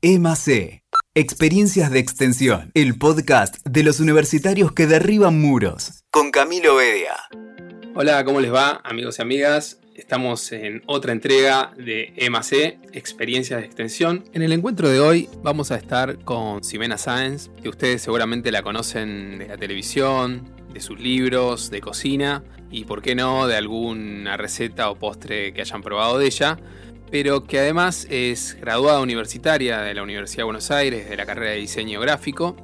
EMAC, Experiencias de Extensión, el podcast de los universitarios que derriban muros, con Camilo Bedia. Hola, ¿cómo les va, amigos y amigas? Estamos en otra entrega de EMAC, Experiencias de Extensión. En el encuentro de hoy vamos a estar con Ximena Sáenz, que ustedes seguramente la conocen de la televisión, de sus libros, de cocina y, por qué no, de alguna receta o postre que hayan probado de ella pero que además es graduada universitaria de la Universidad de Buenos Aires de la carrera de diseño gráfico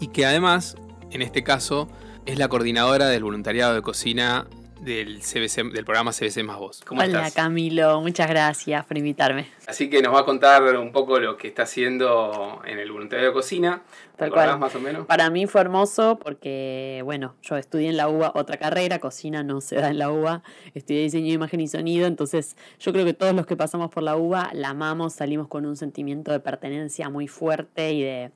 y que además, en este caso, es la coordinadora del voluntariado de cocina del, CBC, del programa CBC Más Voz. ¿Cómo Hola Camilo, muchas gracias por invitarme. Así que nos va a contar un poco lo que está haciendo en el voluntariado de cocina. Tal cual. más o menos? Para mí fue hermoso porque, bueno, yo estudié en la UBA otra carrera, cocina no se da en la UBA, estudié diseño de imagen y sonido, entonces yo creo que todos los que pasamos por la UBA la amamos, salimos con un sentimiento de pertenencia muy fuerte y de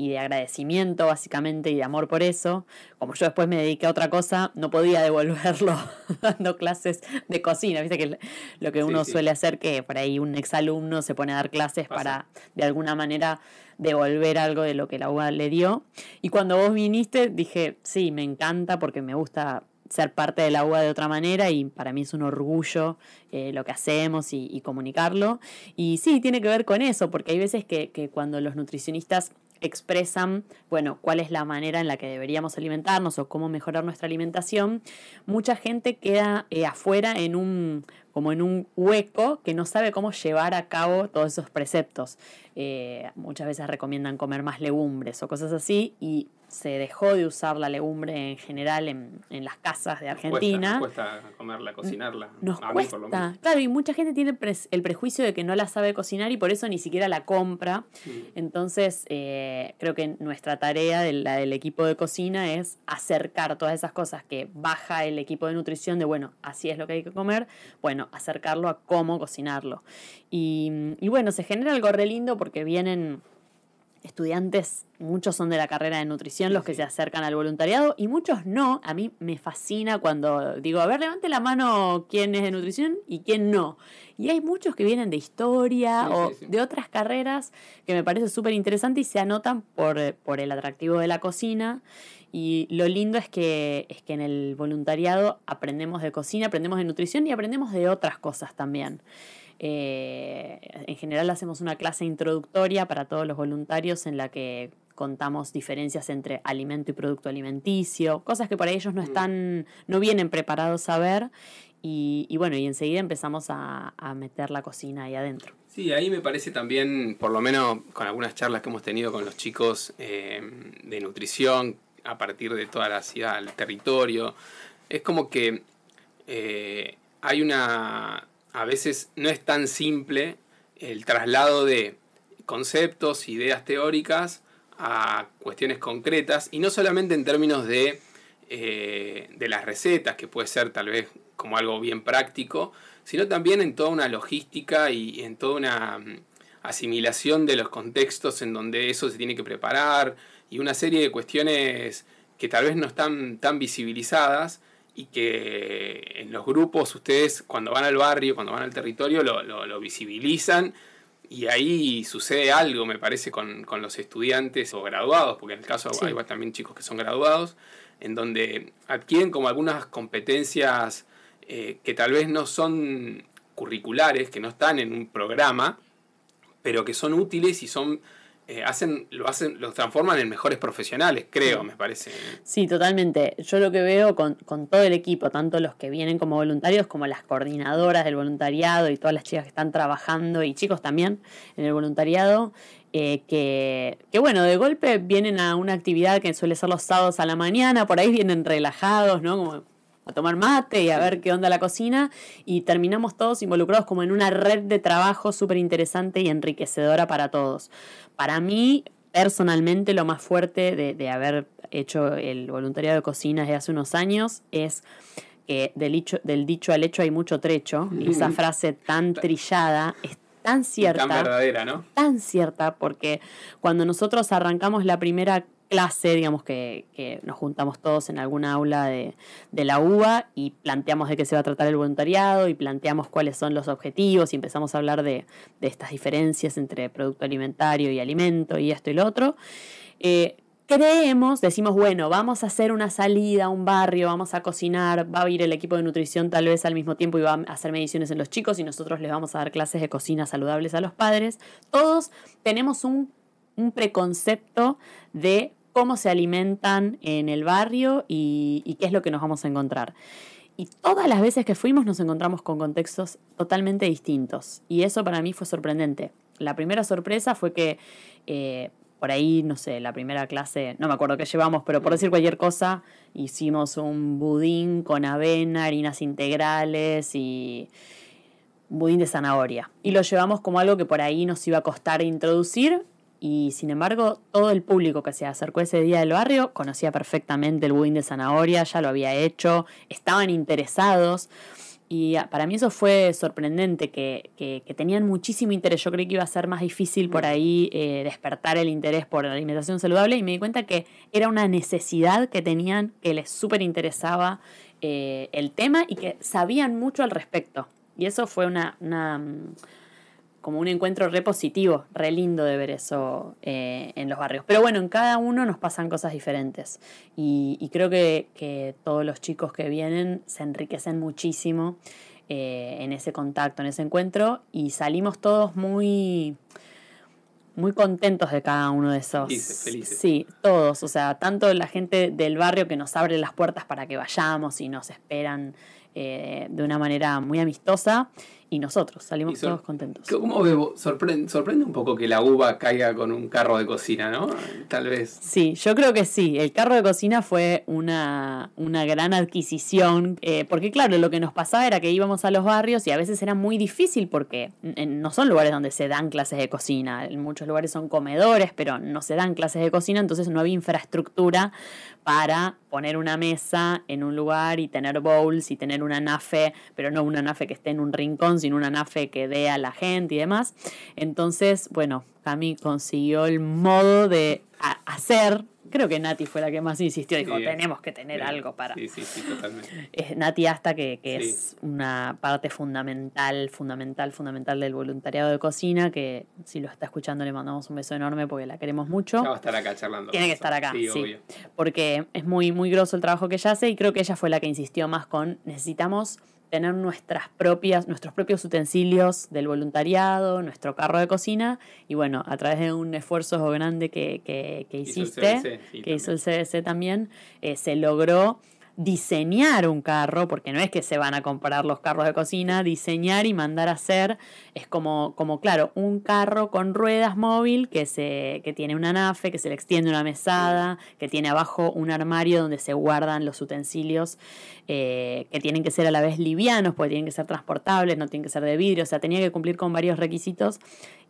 y de agradecimiento básicamente y de amor por eso. Como yo después me dediqué a otra cosa, no podía devolverlo dando clases de cocina. Viste que lo que uno suele hacer, que por ahí un exalumno se pone a dar clases para de alguna manera devolver algo de lo que la UBA le dio. Y cuando vos viniste, dije, sí, me encanta porque me gusta ser parte de la de otra manera y para mí es un orgullo eh, lo que hacemos y, comunicarlo. Y sí, tiene que ver con eso, porque hay veces que, que cuando los nutricionistas expresan, bueno, cuál es la manera en la que deberíamos alimentarnos o cómo mejorar nuestra alimentación, mucha gente queda eh, afuera en un, como en un hueco que no sabe cómo llevar a cabo todos esos preceptos. Eh, muchas veces recomiendan comer más legumbres o cosas así y se dejó de usar la legumbre en general en, las casas de Argentina. Nos cuesta, comerla, cocinarla. Nos cuesta. Claro, y mucha gente tiene el prejuicio de que no la sabe cocinar y por eso ni siquiera la compra. Entonces, eh, creo que nuestra tarea, de la del equipo de cocina, es acercar todas esas cosas que baja el equipo de nutrición de, bueno, así es lo que hay que comer, bueno, acercarlo a cómo cocinarlo. Y, y bueno, se genera algo re lindo porque vienen estudiantes, muchos son de la carrera de nutrición los que se acercan al voluntariado y muchos no. A mí me fascina cuando digo, a ver, levante la mano quién es de nutrición y quién no. Y hay muchos que vienen de historia o de otras carreras que me parece súper interesante y se anotan por, por el atractivo de la cocina. Y lo lindo es que, es que en el voluntariado aprendemos de cocina, aprendemos de nutrición y aprendemos de otras cosas también. Eh, en general hacemos una clase introductoria para todos los voluntarios en la que contamos diferencias entre alimento y producto alimenticio, cosas que para ellos no mm. están, no vienen preparados a ver. Y, bueno, y enseguida empezamos a, meter la cocina ahí adentro. Sí, ahí me parece también, por lo menos con algunas charlas que hemos tenido con los chicos eh, de nutrición, a partir de toda la ciudad, el territorio, es como que eh, hay una a veces no es tan simple el traslado de conceptos, ideas teóricas a cuestiones concretas y no solamente en términos de, eh, de las recetas, que puede ser tal vez como algo bien práctico, sino también en toda una logística y en toda una mm, asimilación de los contextos en donde eso se tiene que preparar y una serie de cuestiones que tal vez no están tan visibilizadas y que en los grupos ustedes cuando van al barrio, cuando van al territorio, lo, visibilizan y ahí sucede algo, me parece, con, los estudiantes o graduados, porque en el caso hay también chicos que son graduados, en donde adquieren como algunas competencias eh, que tal vez no son curriculares, que no están en un programa, pero que son útiles y son eh, hacen, lo hacen, los transforman en mejores profesionales, creo, me parece. Sí, totalmente. Yo lo que veo con, todo el equipo, tanto los que vienen como voluntarios, como las coordinadoras del voluntariado y todas las chicas que están trabajando, y chicos también en el voluntariado, eh, que, que, bueno, de golpe vienen a una actividad que suele ser los sábados a la mañana, por ahí vienen relajados, ¿no? Como a tomar mate y a ver qué onda la cocina y terminamos todos involucrados como en una red de trabajo súper interesante y enriquecedora para todos. Para mí, personalmente, lo más fuerte de, haber hecho el voluntariado de cocina desde hace unos años es que del, del dicho al hecho hay mucho trecho. Y esa frase tan trillada es tan cierta. Tan verdadera, ¿no? Tan cierta, porque cuando nosotros arrancamos la primera clase, digamos que, nos juntamos todos en alguna aula de, la UBA y planteamos de qué se va a tratar el voluntariado y planteamos cuáles son los objetivos y empezamos a hablar de, estas diferencias entre producto alimentario y alimento y esto y lo otro. Eh, creemos, decimos, bueno, vamos a hacer una salida a un barrio, vamos a cocinar, va a ir el equipo de nutrición tal vez al mismo tiempo y va a hacer mediciones en los chicos y nosotros les vamos a dar clases de cocina saludables a los padres. Todos tenemos un, un preconcepto de cómo se alimentan en el barrio y, qué es lo que nos vamos a encontrar. Y todas las veces que fuimos nos encontramos con contextos totalmente distintos. Y eso para mí fue sorprendente. La primera sorpresa fue que eh, por ahí, no sé, la primera clase, no me acuerdo qué llevamos, pero por decir cualquier cosa, hicimos un budín con avena, harinas integrales y budín de zanahoria. Y lo llevamos como algo que por ahí nos iba a costar introducir y sin embargo todo el público que se acercó ese día del barrio conocía perfectamente el budín de zanahoria, ya lo había hecho, estaban interesados y para mí eso fue sorprendente, que, que, tenían muchísimo interés. Yo creí que iba a ser más difícil por ahí eh, despertar el interés por la alimentación saludable y me di cuenta que era una necesidad que tenían, que les súper interesaba eh, el tema y que sabían mucho al respecto. Y eso fue una, una como un encuentro re positivo, re lindo de ver eso eh, en los barrios. Pero bueno, en cada uno nos pasan cosas diferentes y, creo que, todos los chicos que vienen se enriquecen muchísimo eh, en ese contacto, en ese encuentro y salimos todos muy muy contentos de cada uno de esos. Felices, felices. Sí, todos. O sea, tanto la gente del barrio que nos abre las puertas para que vayamos y nos esperan eh, de una manera muy amistosa y nosotros salimos todos contentos. ¿Cómo veo? Sorprende, sorprende un poco que la uva caiga con un carro de cocina, ¿no? Tal vez. Sí, yo creo que sí. El carro de cocina fue una, una gran adquisición, eh, porque claro, lo que nos pasaba era que íbamos a los barrios y a veces era muy difícil porque no son lugares donde se dan clases de cocina. En muchos lugares son comedores, pero no se dan clases de cocina, entonces no había infraestructura para poner una mesa en un lugar y tener bowls y tener una nafe, pero no una nafe que esté en un rincón, sin una nafe que dé a la gente y demás. Entonces, bueno, Cami consiguió el modo de hacer Creo que Nati fue la que más insistió, dijo, tenemos que tener algo para... Sí, sí, sí, totalmente. Es Nati hasta que, es una parte fundamental, fundamental, fundamental del voluntariado de cocina, que si lo está escuchando le mandamos un beso enorme porque la queremos mucho. Ya va a estar acá charlando. Tiene que estar acá, sí, porque es muy, muy grosso el trabajo que ella hace y creo que ella fue la que insistió más con necesitamos tener nuestras propias, nuestros propios utensilios del voluntariado, nuestro carro de cocina, y bueno, a través de un esfuerzo grande que, que, que hiciste, que hizo el CDC también, eh, se logró diseñar un carro, porque no es que se van a comprar los carros de cocina, diseñar y mandar a hacer es como, como claro, un carro con ruedas móvil que, se, que tiene una nafe, que se le extiende una mesada, que tiene abajo un armario donde se guardan los utensilios eh, que tienen que ser a la vez livianos, porque tienen que ser transportables, no tienen que ser de vidrio, o sea, tenía que cumplir con varios requisitos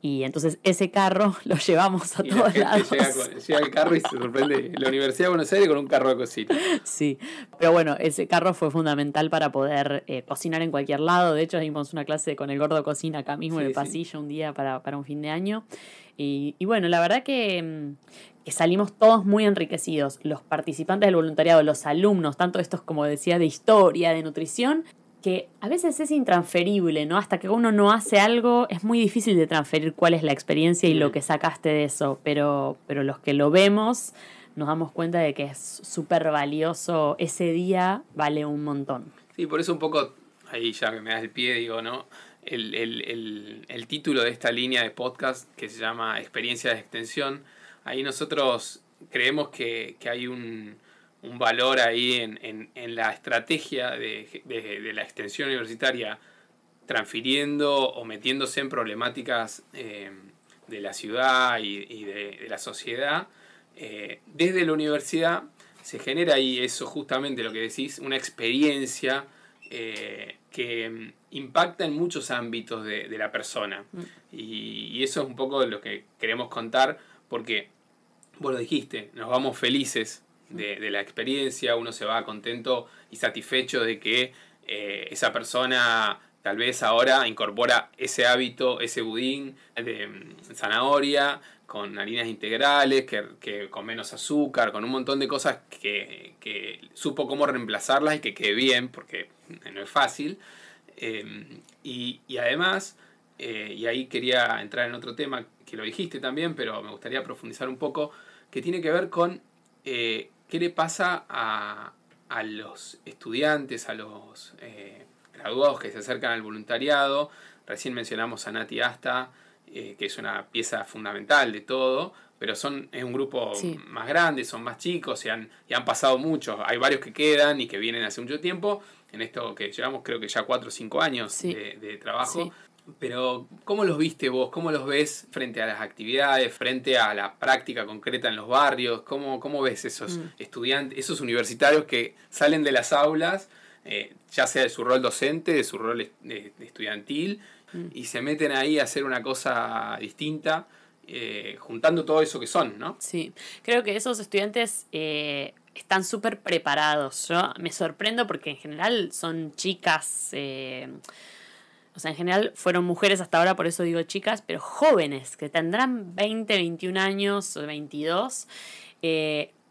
y entonces ese carro lo llevamos a todos lados. Llega, el carro y se sorprende la Universidad de Buenos Aires con un carro de cocina. Sí, pero bueno, ese carro fue fundamental para poder eh, cocinar en cualquier lado. De hecho, dimos una clase con el gordo cocina acá mismo en el pasillo un día para, un fin de año. Y, bueno, la verdad que, mm, que, salimos todos muy enriquecidos. Los participantes del voluntariado, los alumnos, tanto estos como decía de historia, de nutrición, que a veces es intransferible, ¿no? Hasta que uno no hace algo, es muy difícil de transferir cuál es la experiencia y lo que sacaste de eso, pero, pero los que lo vemos nos damos cuenta de que es súper valioso, ese día vale un montón. Sí, por eso un poco, ahí ya que me das el pie, digo, ¿no? El, el título de esta línea de podcast que se llama Experiencia de Extensión, ahí nosotros creemos que, que hay un un valor ahí en, la estrategia de, la extensión universitaria, transfiriendo o metiéndose en problemáticas eh, de la ciudad y, de, la sociedad. Eh, desde la universidad se genera ahí eso justamente lo que decís, una experiencia eh, que impacta en muchos ámbitos de, la persona. Mm. Y, y, eso es un poco de lo que queremos contar, porque vos lo dijiste, nos vamos felices de, la experiencia, uno se va contento y satisfecho de que eh, esa persona tal vez ahora incorpora ese hábito, ese budín de mm, zanahoria con harinas integrales, que, con menos azúcar, con un montón de cosas que, supo cómo reemplazarlas y que quede bien, porque no es fácil. Eh, y, además, eh, y ahí quería entrar en otro tema que lo dijiste también, pero me gustaría profundizar un poco, que tiene que ver con eh, qué le pasa a, a, los estudiantes, a los graduados que se acercan al voluntariado. Recién mencionamos a Nati Asta, eh, que es una pieza fundamental de todo, pero son, es un grupo más grande, son más chicos y han, y han pasado muchos. Hay varios que quedan y que vienen hace mucho tiempo, en esto que llevamos creo que ya 4 o 5 años de, trabajo. Pero, ¿cómo los viste vos? ¿Cómo los ves frente a las actividades, frente a la práctica concreta en los barrios? ¿Cómo, cómo ves esos mm. estudiantes, esos universitarios que salen de las aulas, eh, ya sea de su rol docente, de su rol estudiantil, Mm. y se meten ahí a hacer una cosa distinta, eh, juntando todo eso que son, ¿no? Sí, creo que esos estudiantes eh, están súper preparados. Yo me sorprendo porque en general son chicas. Eh, o sea, en general fueron mujeres hasta ahora, por eso digo chicas, pero jóvenes, que tendrán 20, 21 años o 22,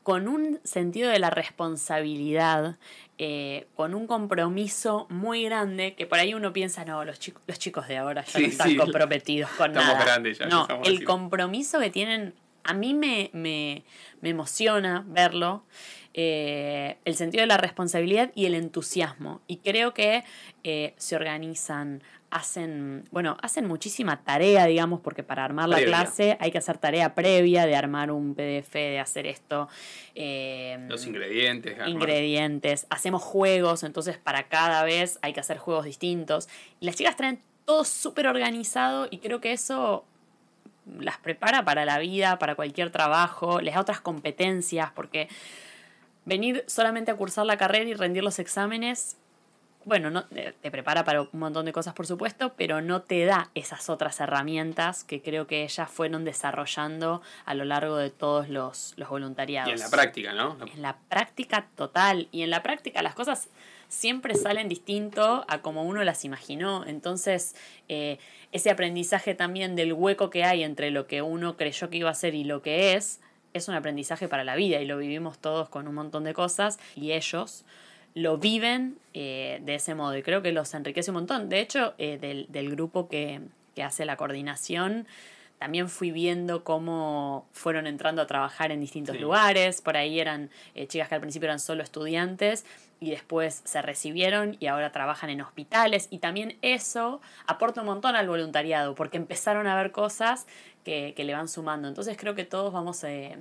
con un sentido de la responsabilidad, eh, con un compromiso muy grande, que por ahí uno piensa, no, los, chicos los chicos de ahora ya no están comprometidos con nada. Grandes ya, no, el compromiso que tienen, a mí me, me, me emociona verlo. Eh, el sentido de la responsabilidad y el entusiasmo. Y creo que eh, se organizan, hacen, bueno, hacen muchísima tarea, digamos, porque para armar la clase hay que hacer tarea previa de armar un PDF, de hacer esto. Eh, Los ingredientes. Ingredientes. Hacemos juegos, entonces para cada vez hay que hacer juegos distintos. Y las chicas traen todo súper organizado y creo que eso las prepara para la vida, para cualquier trabajo, les da otras competencias, porque venir solamente a cursar la carrera y rendir los exámenes, bueno, no, te prepara para un montón de cosas, por supuesto, pero no te da esas otras herramientas que creo que ellas fueron desarrollando a lo largo de todos los, los voluntariados. Y en la práctica, ¿no? En la práctica total. Y en la práctica las cosas siempre salen distinto a como uno las imaginó. Entonces, eh, ese aprendizaje también del hueco que hay entre lo que uno creyó que iba a ser y lo que es, es un aprendizaje para la vida y lo vivimos todos con un montón de cosas y ellos lo viven eh, de ese modo y creo que los enriquece un montón. De hecho, eh, del, grupo que, hace la coordinación, también fui viendo cómo fueron entrando a trabajar en distintos lugares. Por ahí eran eh, chicas que al principio eran solo estudiantes y después se recibieron y ahora trabajan en hospitales. Y también eso aporta un montón al voluntariado porque empezaron a ver cosas que, le van sumando. Entonces creo que todos vamos eh,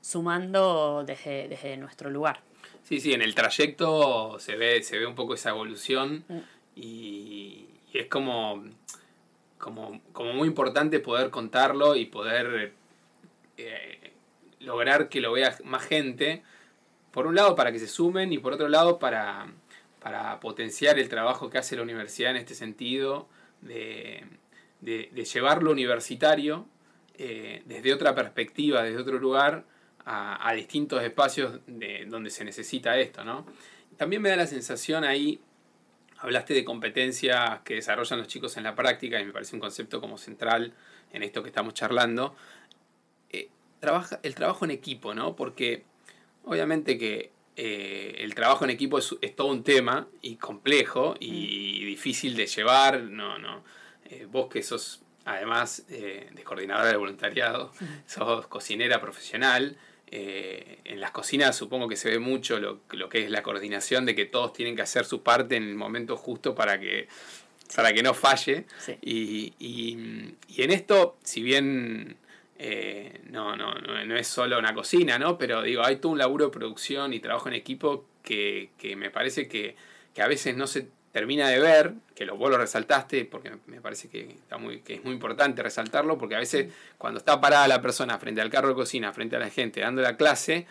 sumando desde, nuestro lugar. Sí, sí, en el trayecto se ve, se ve un poco esa evolución mm. y, es como, como, muy importante poder contarlo y poder eh, lograr que lo vea más gente. Por un lado para que se sumen y por otro lado para, para potenciar el trabajo que hace la universidad en este sentido de, de, llevar lo universitario eh, desde otra perspectiva, desde otro lugar, a, distintos espacios de, donde se necesita esto. ¿no? También me da la sensación ahí, hablaste de competencias que desarrollan los chicos en la práctica y me parece un concepto como central en esto que estamos charlando. Eh, trabaja, el trabajo en equipo, ¿no? Porque obviamente que eh, el trabajo en equipo es, es, todo un tema y complejo y mm. difícil de llevar. No, no. Eh, vos que sos, además eh, de coordinadora de voluntariado, sos cocinera profesional. Eh, en las cocinas supongo que se ve mucho lo, que es la coordinación de que todos tienen que hacer su parte en el momento justo para que, para que no falle. Y, y, en esto, si bien no, no, no, es solo una cocina, ¿no? Pero digo, hay todo un laburo de producción y trabajo en equipo que, que me parece que, que, a veces no se termina de ver, que lo, vos lo resaltaste, porque me parece que, está muy, que es muy importante resaltarlo, porque a veces cuando está parada la persona frente al carro de cocina, frente a la gente, dando la clase,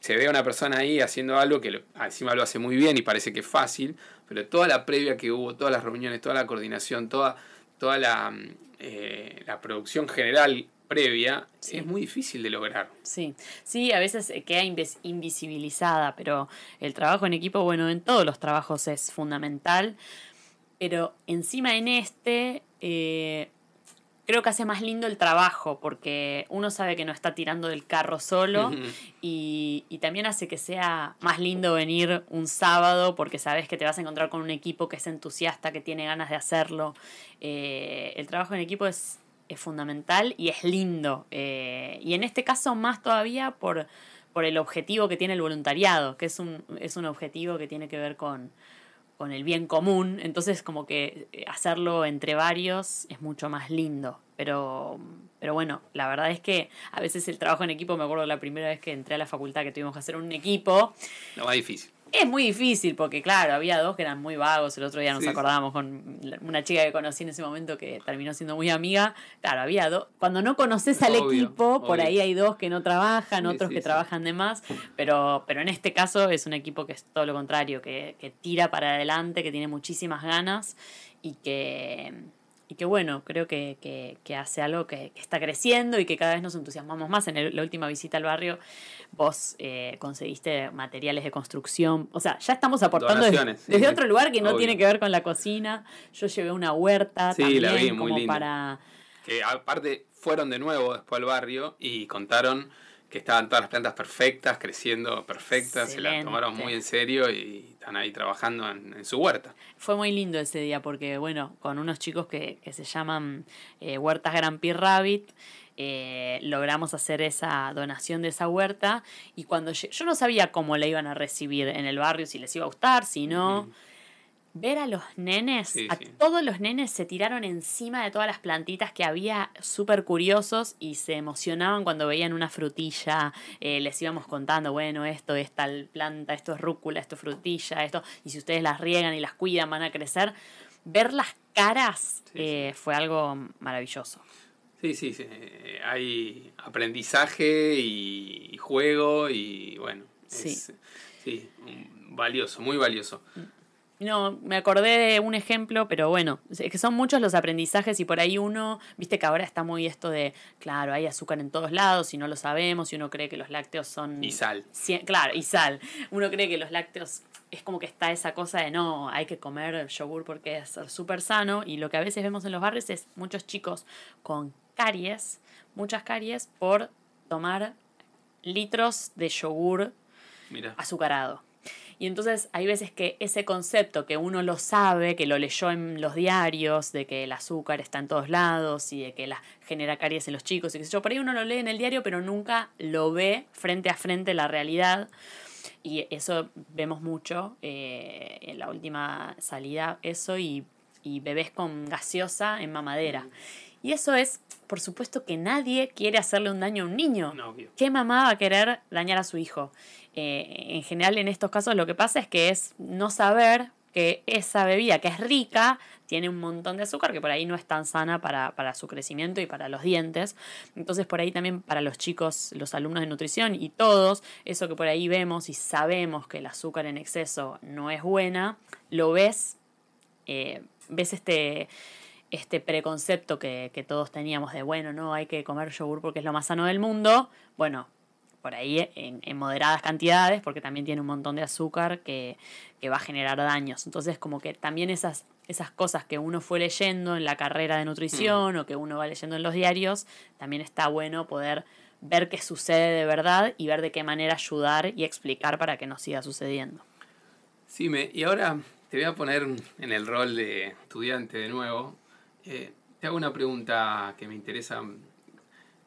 se ve a una persona ahí haciendo algo que encima lo hace muy bien y parece que es fácil, pero toda la previa que hubo, todas las reuniones, toda la coordinación, toda, toda la, eh, la producción general previa es muy difícil de lograr. Sí, sí, a veces queda invisibilizada, pero el trabajo en equipo, bueno, en todos los trabajos es fundamental, pero encima en este, eh, creo que hace más lindo el trabajo, porque uno sabe que no está tirando del carro solo y, también hace que sea más lindo venir un sábado porque sabes que te vas a encontrar con un equipo que es entusiasta, que tiene ganas de hacerlo. Eh, el trabajo en equipo es, es fundamental y es lindo. Eh, y en este caso más todavía por, por el objetivo que tiene el voluntariado, que es un, es un objetivo que tiene que ver con, con el bien común, entonces como que eh, hacerlo entre varios es mucho más lindo. Pero, pero bueno, la verdad es que a veces el trabajo en equipo, me acuerdo la primera vez que entré a la facultad que tuvimos que hacer un equipo. Lo más difícil. Es muy difícil porque, claro, había dos que eran muy vagos. El otro día nos acordábamos con una chica que conocí en ese momento que terminó siendo muy amiga. Claro, había dos. Cuando no conoces al equipo, por ahí hay dos que no trabajan, otros que trabajan de más. Pero, pero en este caso es un equipo que es todo lo contrario, que, que tira para adelante, que tiene muchísimas ganas y que y que bueno, creo que, que, hace algo que, está creciendo y que cada vez nos entusiasmamos más. En la última visita al barrio vos eh, conseguiste materiales de construcción, o sea, ya estamos aportando desde, otro lugar que no tiene que ver con la cocina. Yo llevé una huerta también la vi, muy como para... Que aparte fueron de nuevo después al barrio y contaron que estaban todas las plantas perfectas, creciendo perfectas, se las tomaron muy en serio y están ahí trabajando en, su huerta. Fue muy lindo ese día porque, bueno, con unos chicos que, se llaman eh, Huertas Grand Prix Rabbit, eh, logramos hacer esa donación de esa huerta y cuando yo, no sabía cómo la iban a recibir en el barrio, si les iba a gustar, si no ver a los nenes, a todos los nenes se tiraron encima de todas las plantitas que había, súper curiosos y se emocionaban cuando veían una frutilla, eh, les íbamos contando, bueno, esto es tal planta, esto es rúcula, esto es frutilla, esto, y si ustedes las riegan y las cuidan van a crecer. Ver las caras eh, fue algo maravilloso. Sí, sí, sí, hay aprendizaje y juego y bueno, es, sí, valioso, muy valioso. Mm. No, me acordé de un ejemplo, pero bueno, es que son muchos los aprendizajes y por ahí uno, viste que ahora está muy esto de, claro, hay azúcar en todos lados y no lo sabemos y uno cree que los lácteos son... Y sal. claro, y sal. Uno cree que los lácteos es como que está esa cosa de no, hay que comer yogur porque es súper sano y lo que a veces vemos en los barrios es muchos chicos con caries, muchas caries por tomar litros de yogur azucarado. Y entonces hay veces que ese concepto que uno lo sabe, que lo leyó en los diarios, de que el azúcar está en todos lados y de que la, genera caries en los chicos y qué sé yo, por ahí uno lo lee en el diario, pero nunca lo ve frente a frente la realidad. Y eso vemos mucho eh, en la última salida, eso y, y bebés con gaseosa en mamadera. Y eso es, por supuesto, que nadie quiere hacerle un daño a un niño. ¿Qué mamá va a querer dañar a su hijo? Eh, en general en estos casos lo que pasa es que es no saber que esa bebida que es rica tiene un montón de azúcar que por ahí no es tan sana para, para, su crecimiento y para los dientes. Entonces por ahí también para los chicos, los alumnos de nutrición y todos, eso que por ahí vemos y sabemos que el azúcar en exceso no es buena, lo ves, eh, ves este, este preconcepto que, que todos teníamos de, bueno, no, hay que comer yogur porque es lo más sano del mundo. Bueno, por ahí en, moderadas cantidades, porque también tiene un montón de azúcar que, va a generar daños. Entonces, como que también esas, esas cosas que uno fue leyendo en la carrera de nutrición mm. o que uno va leyendo en los diarios, también está bueno poder ver qué sucede de verdad y ver de qué manera ayudar y explicar para que no siga sucediendo. Sí, me, y ahora te voy a poner en el rol de estudiante de nuevo. Eh, te hago una pregunta que me interesa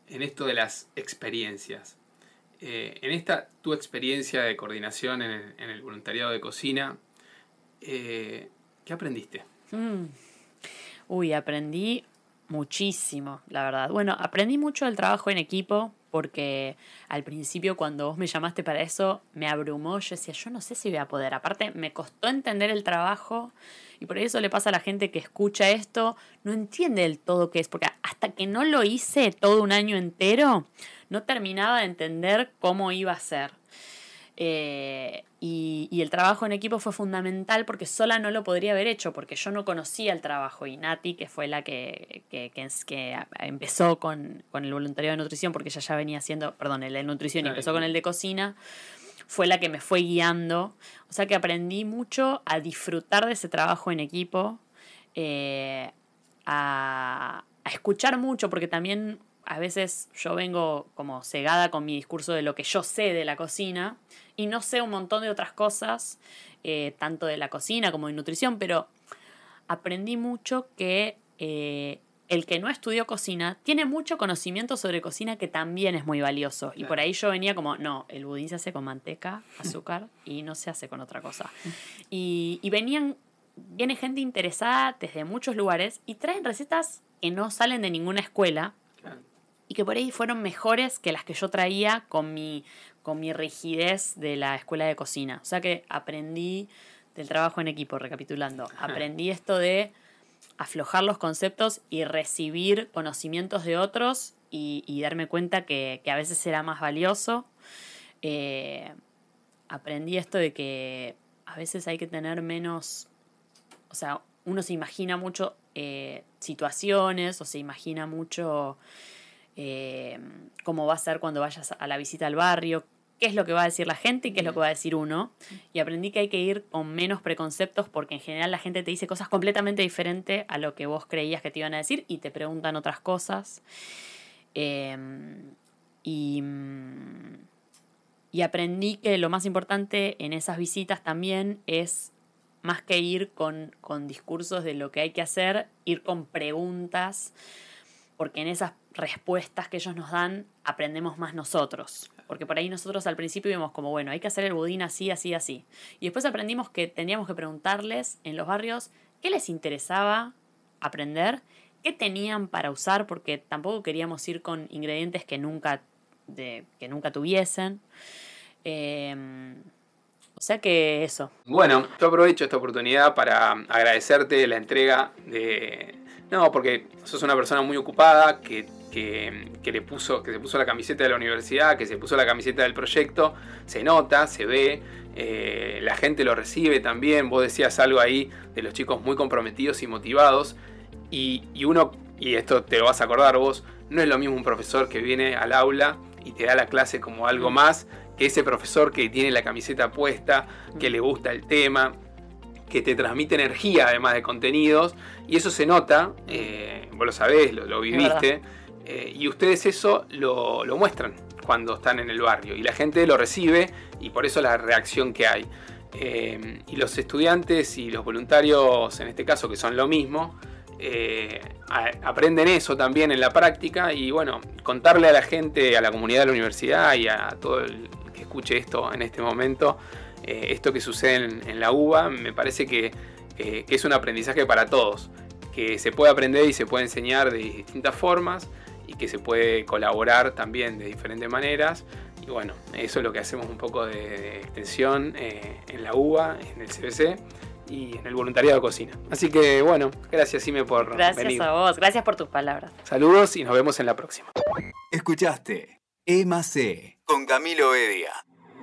en esto de las experiencias. Eh, en esta tu experiencia de coordinación en el, voluntariado de cocina, eh, ¿qué aprendiste? Mm. Uy, aprendí muchísimo, la verdad. Bueno, aprendí mucho del trabajo en equipo porque al principio cuando vos me llamaste para eso me abrumó, yo decía, yo no sé si voy a poder. Aparte, me costó entender el trabajo y por eso le pasa a la gente que escucha esto, no entiende del todo qué es, porque hasta que no lo hice todo un año entero, no terminaba de entender cómo iba a ser. Eh, y, el trabajo en equipo fue fundamental porque sola no lo podría haber hecho, porque yo no conocía el trabajo. Y Nati, que fue la que, que, que, empezó con, el voluntariado de nutrición, porque ella ya venía haciendo, perdón, el de nutrición y empezó con el de cocina, fue la que me fue guiando. O sea que aprendí mucho a disfrutar de ese trabajo en equipo, eh, a, a escuchar mucho, porque también a veces yo vengo como cegada con mi discurso de lo que yo sé de la cocina y no sé un montón de otras cosas, eh, tanto de la cocina como de nutrición, pero aprendí mucho que eh, el que no estudió cocina tiene mucho conocimiento sobre cocina que también es muy valioso. Y por ahí yo venía como, no, el budín se hace con manteca, azúcar y no se hace con otra cosa. Y, y venían, viene gente interesada desde muchos lugares y traen recetas que no salen de ninguna escuela y que por ahí fueron mejores que las que yo traía con mi, con mi rigidez de la escuela de cocina. O sea que aprendí del trabajo en equipo, recapitulando, aprendí esto de aflojar los conceptos y recibir conocimientos de otros y, darme cuenta que, a veces era más valioso. Eh, aprendí esto de que a veces hay que tener menos, o sea, uno se imagina mucho eh, situaciones o se imagina mucho eh, cómo va a ser cuando vayas a la visita al barrio, qué es lo que va a decir la gente y qué es lo que va a decir uno. Y aprendí que hay que ir con menos preconceptos porque en general la gente te dice cosas completamente diferentes a lo que vos creías que te iban a decir y te preguntan otras cosas. Em, y, y aprendí que lo más importante en esas visitas también es más que ir con, con discursos de lo que hay que hacer, ir con preguntas, porque en esas respuestas que ellos nos dan aprendemos más nosotros. Porque por ahí nosotros al principio vimos como, bueno, hay que hacer el budín así, así, así. Y después aprendimos que teníamos que preguntarles en los barrios qué les interesaba aprender, qué tenían para usar, porque tampoco queríamos ir con ingredientes que nunca, que nunca tuviesen. Em, o sea que eso. Bueno, yo aprovecho esta oportunidad para agradecerte la entrega de... No, porque sos una persona muy ocupada, que que, le puso, que se puso la camiseta de la universidad, que se puso la camiseta del proyecto, se nota, se ve, eh, la gente lo recibe también. Vos decías algo ahí de los chicos muy comprometidos y motivados. Y, uno, y esto te lo vas a acordar vos, no es lo mismo un profesor que viene al aula y te da la clase como algo mm. más que ese profesor que tiene la camiseta puesta, que le gusta el tema, que te transmite energía además de contenidos. Y eso se nota, eh, vos lo sabés, lo, lo viviste. Eh, y ustedes eso lo, muestran cuando están en el barrio y la gente lo recibe y por eso la reacción que hay. Eh, y los estudiantes y los voluntarios, en este caso, que son lo mismo, aprenden eso también en la práctica y bueno, contarle a la gente, a la comunidad de la universidad y a todo el que escuche esto en este momento, esto que sucede en, la UBA, me parece que, que es un aprendizaje para todos, que se puede aprender y se puede enseñar de distintas formas y que se puede colaborar también de diferentes maneras. Y bueno, eso es lo que hacemos un poco de, extensión eh, en la UBA, en el CBC y en el voluntariado de cocina. Así que bueno, gracias Sime por gracias a vos, gracias por tus palabras. Saludos y nos vemos en la próxima. Escuchaste Emma C con Camilo Edia.